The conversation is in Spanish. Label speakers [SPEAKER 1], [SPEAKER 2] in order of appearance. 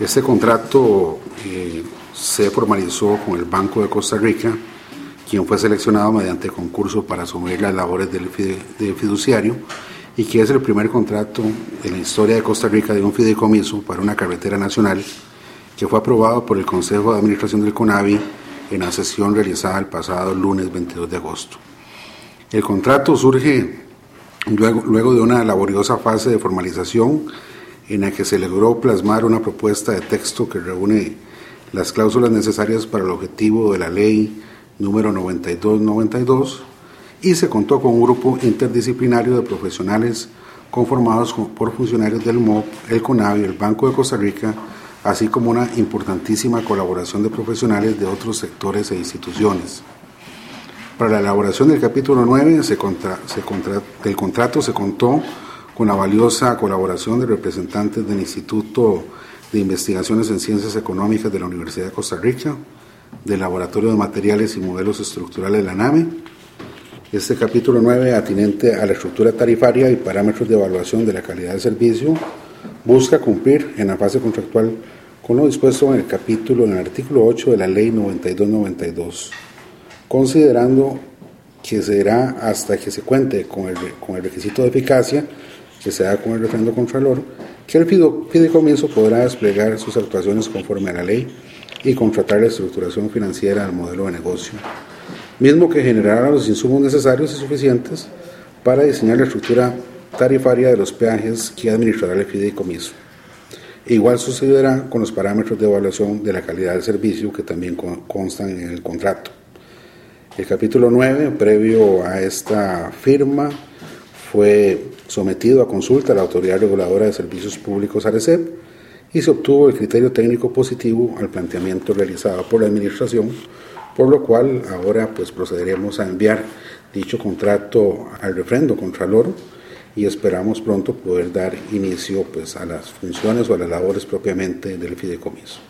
[SPEAKER 1] Este contrato eh, se formalizó con el Banco de Costa Rica, quien fue seleccionado mediante concurso para asumir las labores del, fiduciario y que es el primer contrato en la historia de Costa Rica de un fideicomiso para una carretera nacional que fue aprobado por el Consejo de Administración del CONAVI en la sesión realizada el pasado lunes 22 de agosto. El contrato surge luego, luego de una laboriosa fase de formalización en la que se logró plasmar una propuesta de texto que reúne las cláusulas necesarias para el objetivo de la ley número 9292 y se contó con un grupo interdisciplinario de profesionales conformados por funcionarios del MOP, el CONAVI, el Banco de Costa Rica, así como una importantísima colaboración de profesionales de otros sectores e instituciones. Para la elaboración del capítulo 9 se del contrato se contó con la valiosa colaboración de representantes del Instituto de Investigaciones en Ciencias Económicas de la Universidad de Costa Rica, del Laboratorio de Materiales y Modelos Estructurales de la NAME. Este capítulo 9, atinente a la estructura tarifaria y parámetros de evaluación de la calidad del servicio, busca cumplir en la fase contractual con lo dispuesto en el capítulo, en el artículo 8 de la Ley 9292, considerando que será hasta que se cuente con el, con el requisito de eficacia que se da con el referendo contralor, que el fideicomiso podrá desplegar sus actuaciones conforme a la ley y contratar la estructuración financiera del modelo de negocio, mismo que generará los insumos necesarios y suficientes para diseñar la estructura tarifaria de los peajes que administrará el fideicomiso. Igual sucederá con los parámetros de evaluación de la calidad del servicio que también constan en el contrato. El capítulo 9, previo a esta firma, fue sometido a consulta a la Autoridad Reguladora de Servicios Públicos ARECEP y se obtuvo el criterio técnico positivo al planteamiento realizado por la Administración, por lo cual ahora pues procederemos a enviar dicho contrato al refrendo Contralor y esperamos pronto poder dar inicio pues a las funciones o a las labores propiamente del fideicomiso.